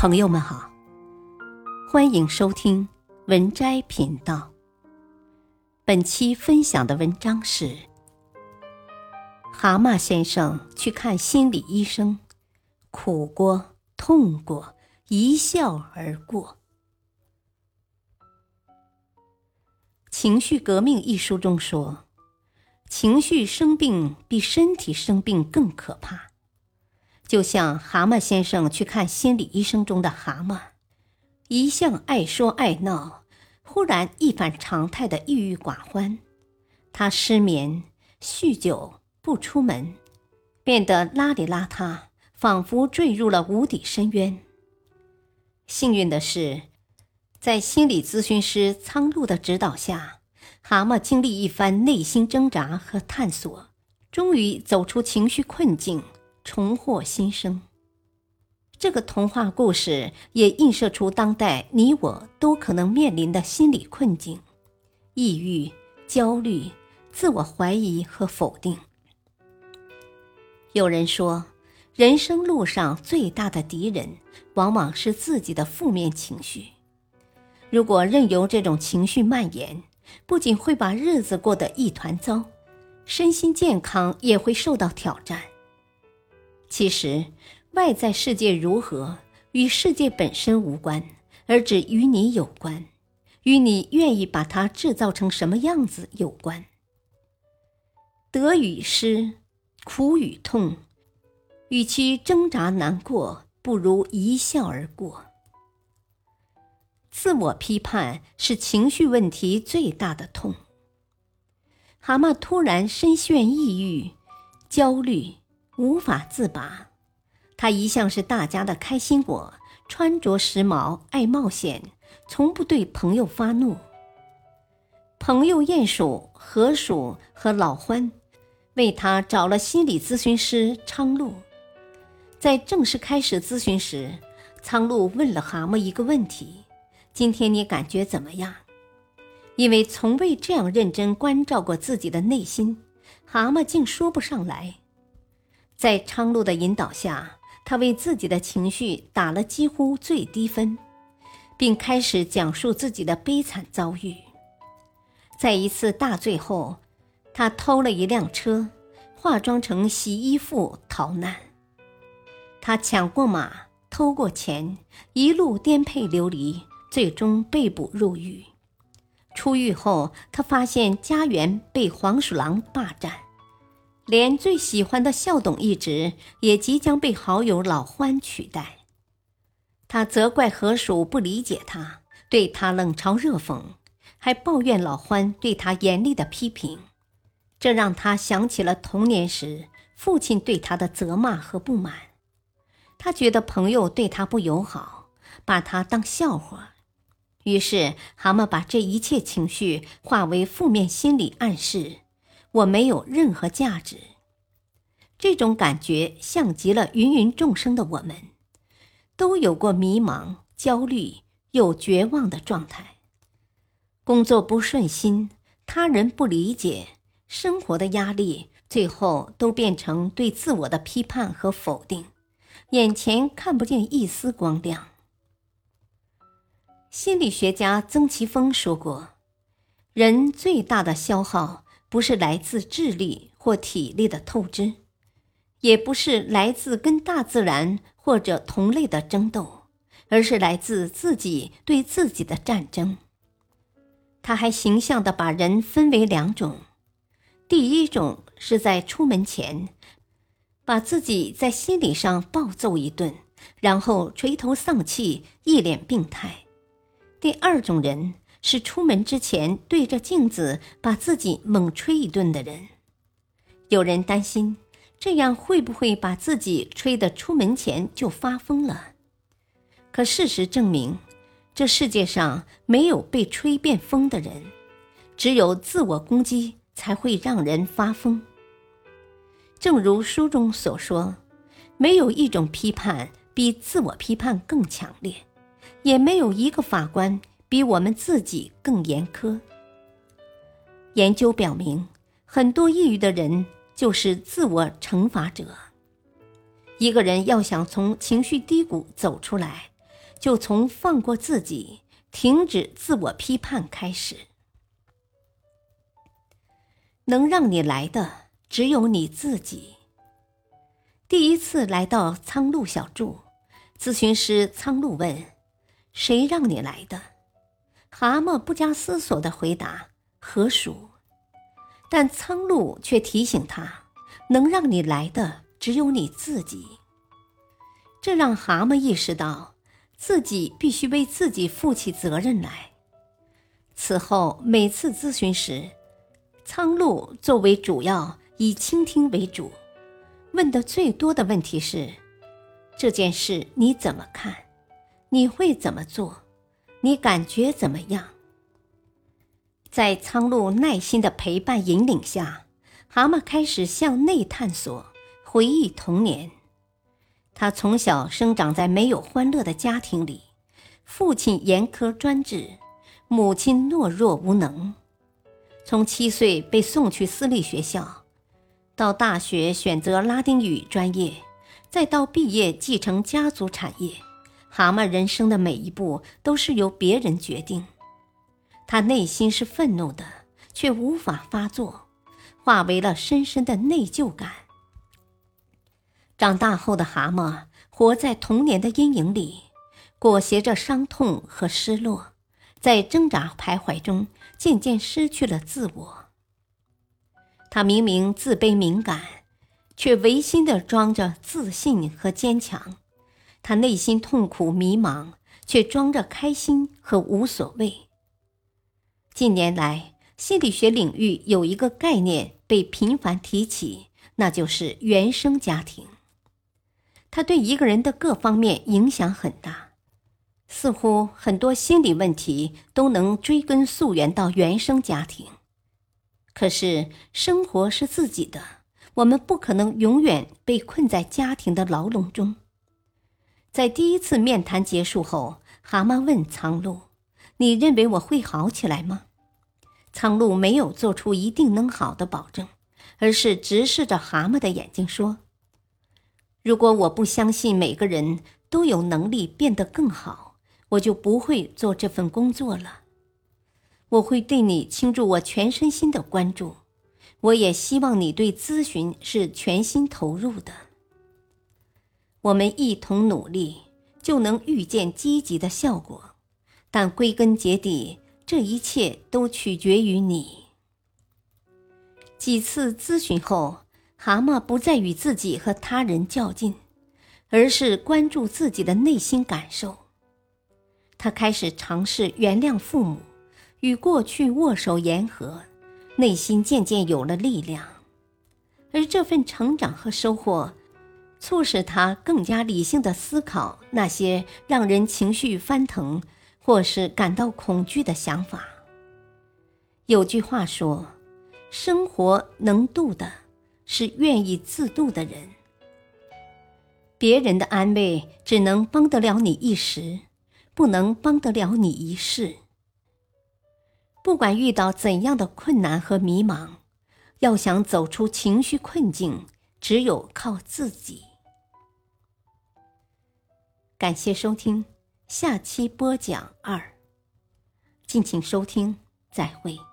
朋友们好，欢迎收听文摘频道。本期分享的文章是《蛤蟆先生去看心理医生，苦过、痛过，一笑而过》。《情绪革命》一书中说，情绪生病比身体生病更可怕。就像蛤蟆先生去看心理医生中的蛤蟆，一向爱说爱闹，忽然一反常态的郁郁寡欢。他失眠、酗酒、不出门，变得邋里邋遢，仿佛坠入了无底深渊。幸运的是，在心理咨询师苍鹭的指导下，蛤蟆经历一番内心挣扎和探索，终于走出情绪困境。重获新生。这个童话故事也映射出当代你我都可能面临的心理困境：抑郁、焦虑、自我怀疑和否定。有人说，人生路上最大的敌人，往往是自己的负面情绪。如果任由这种情绪蔓延，不仅会把日子过得一团糟，身心健康也会受到挑战。其实，外在世界如何与世界本身无关，而只与你有关，与你愿意把它制造成什么样子有关。得与失，苦与痛，与其挣扎难过，不如一笑而过。自我批判是情绪问题最大的痛。蛤蟆突然深陷抑郁、焦虑。无法自拔，他一向是大家的开心果，穿着时髦，爱冒险，从不对朋友发怒。朋友鼹鼠、河鼠和老獾为他找了心理咨询师苍鹭。在正式开始咨询时，苍鹭问了蛤蟆一个问题：“今天你感觉怎么样？”因为从未这样认真关照过自己的内心，蛤蟆竟说不上来。在昌路的引导下，他为自己的情绪打了几乎最低分，并开始讲述自己的悲惨遭遇。在一次大醉后，他偷了一辆车，化妆成洗衣妇逃难。他抢过马，偷过钱，一路颠沛流离，最终被捕入狱。出狱后，他发现家园被黄鼠狼霸占。连最喜欢的校董一职也即将被好友老欢取代。他责怪河鼠不理解他，对他冷嘲热讽，还抱怨老欢对他严厉的批评，这让他想起了童年时父亲对他的责骂和不满。他觉得朋友对他不友好，把他当笑话。于是，蛤蟆把这一切情绪化为负面心理暗示。我没有任何价值，这种感觉像极了芸芸众生的我们，都有过迷茫、焦虑又绝望的状态。工作不顺心，他人不理解，生活的压力，最后都变成对自我的批判和否定，眼前看不见一丝光亮。心理学家曾奇峰说过：“人最大的消耗。”不是来自智力或体力的透支，也不是来自跟大自然或者同类的争斗，而是来自自己对自己的战争。他还形象地把人分为两种：第一种是在出门前，把自己在心理上暴揍一顿，然后垂头丧气、一脸病态；第二种人。是出门之前对着镜子把自己猛吹一顿的人。有人担心，这样会不会把自己吹得出门前就发疯了？可事实证明，这世界上没有被吹变疯的人，只有自我攻击才会让人发疯。正如书中所说，没有一种批判比自我批判更强烈，也没有一个法官。比我们自己更严苛。研究表明，很多抑郁的人就是自我惩罚者。一个人要想从情绪低谷走出来，就从放过自己、停止自我批判开始。能让你来的只有你自己。第一次来到苍鹭小筑，咨询师苍鹭问：“谁让你来的？”蛤蟆不加思索的回答：“河鼠。”但苍鹭却提醒他：“能让你来的只有你自己。”这让蛤蟆意识到自己必须为自己负起责任来。此后每次咨询时，苍鹭作为主要，以倾听为主，问的最多的问题是：“这件事你怎么看？你会怎么做？你感觉怎么样？”在苍鹭耐心的陪伴引领下，蛤蟆开始向内探索，回忆童年。他从小生长在没有欢乐的家庭里，父亲严苛专制，母亲懦弱无能。从七岁被送去私立学校，到大学选择拉丁语专业，再到毕业继承家族产业，蛤蟆人生的每一步都是由别人决定。他内心是愤怒的，却无法发作，化为了深深的内疚感。长大后的蛤蟆活在童年的阴影里，裹挟着伤痛和失落，在挣扎徘徊中，渐渐失去了自我。他明明自卑敏感，却违心的装着自信和坚强；他内心痛苦迷茫，却装着开心和无所谓。近年来，心理学领域有一个概念被频繁提起，那就是原生家庭。它对一个人的各方面影响很大，似乎很多心理问题都能追根溯源到原生家庭。可是，生活是自己的，我们不可能永远被困在家庭的牢笼中。在第一次面谈结束后，蛤蟆问苍鹭：“你认为我会好起来吗？”苍鹭没有做出一定能好的保证，而是直视着蛤蟆的眼睛说：“如果我不相信每个人都有能力变得更好，我就不会做这份工作了。我会对你倾注我全身心的关注，我也希望你对咨询是全心投入的。我们一同努力，就能预见积极的效果，但归根结底。”这一切都取决于你。几次咨询后，蛤蟆不再与自己和他人较劲，而是关注自己的内心感受。他开始尝试原谅父母，与过去握手言和，内心渐渐有了力量。而这份成长和收获，促使他更加理性的思考那些让人情绪翻腾。或是感到恐惧的想法。有句话说：“生活能渡的，是愿意自渡的人。”别人的安慰只能帮得了你一时，不能帮得了你一世。不管遇到怎样的困难和迷茫，要想走出情绪困境，只有靠自己。感谢收听。下期播讲二，敬请收听，再会。